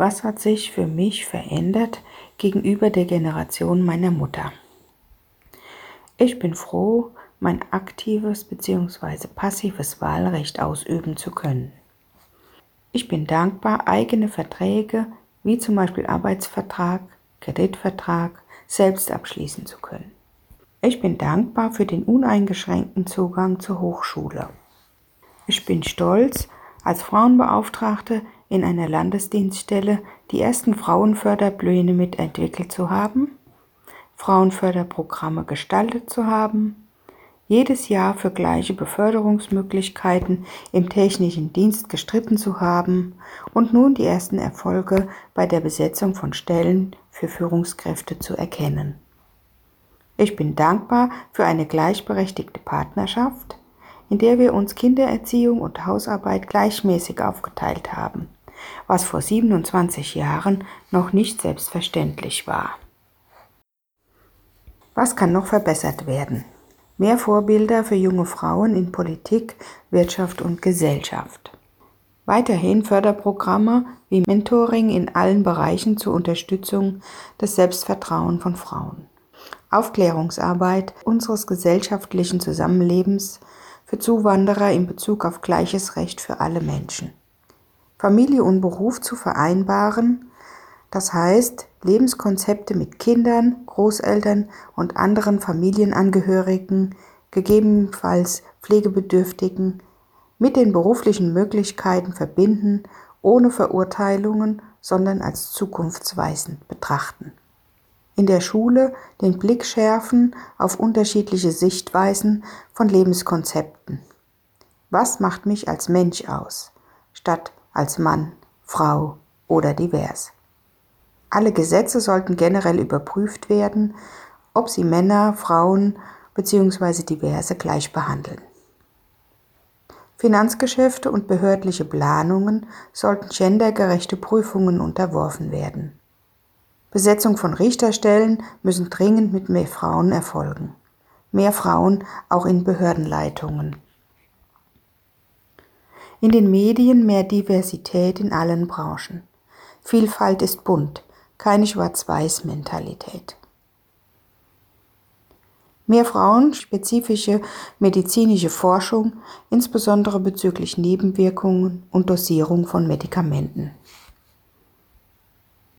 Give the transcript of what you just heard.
Was hat sich für mich verändert gegenüber der Generation meiner Mutter? Ich bin froh, mein aktives bzw. passives Wahlrecht ausüben zu können. Ich bin dankbar, eigene Verträge wie zum Beispiel Arbeitsvertrag, Kreditvertrag selbst abschließen zu können. Ich bin dankbar für den uneingeschränkten Zugang zur Hochschule. Ich bin stolz, als Frauenbeauftragte in einer Landesdienststelle die ersten Frauenförderpläne mitentwickelt zu haben, Frauenförderprogramme gestaltet zu haben, jedes Jahr für gleiche Beförderungsmöglichkeiten im technischen Dienst gestritten zu haben und nun die ersten Erfolge bei der Besetzung von Stellen für Führungskräfte zu erkennen. Ich bin dankbar für eine gleichberechtigte Partnerschaft, in der wir uns Kindererziehung und Hausarbeit gleichmäßig aufgeteilt haben was vor 27 Jahren noch nicht selbstverständlich war. Was kann noch verbessert werden? Mehr Vorbilder für junge Frauen in Politik, Wirtschaft und Gesellschaft. Weiterhin Förderprogramme wie Mentoring in allen Bereichen zur Unterstützung des Selbstvertrauens von Frauen. Aufklärungsarbeit unseres gesellschaftlichen Zusammenlebens für Zuwanderer in Bezug auf gleiches Recht für alle Menschen. Familie und Beruf zu vereinbaren, das heißt Lebenskonzepte mit Kindern, Großeltern und anderen Familienangehörigen, gegebenenfalls Pflegebedürftigen, mit den beruflichen Möglichkeiten verbinden, ohne Verurteilungen, sondern als zukunftsweisend betrachten. In der Schule den Blick schärfen auf unterschiedliche Sichtweisen von Lebenskonzepten. Was macht mich als Mensch aus? Statt als Mann, Frau oder divers. Alle Gesetze sollten generell überprüft werden, ob sie Männer, Frauen bzw. diverse gleich behandeln. Finanzgeschäfte und behördliche Planungen sollten gendergerechte Prüfungen unterworfen werden. Besetzung von Richterstellen müssen dringend mit mehr Frauen erfolgen. Mehr Frauen auch in Behördenleitungen. In den Medien mehr Diversität in allen Branchen. Vielfalt ist bunt, keine Schwarz-Weiß-Mentalität. Mehr frauenspezifische medizinische Forschung, insbesondere bezüglich Nebenwirkungen und Dosierung von Medikamenten.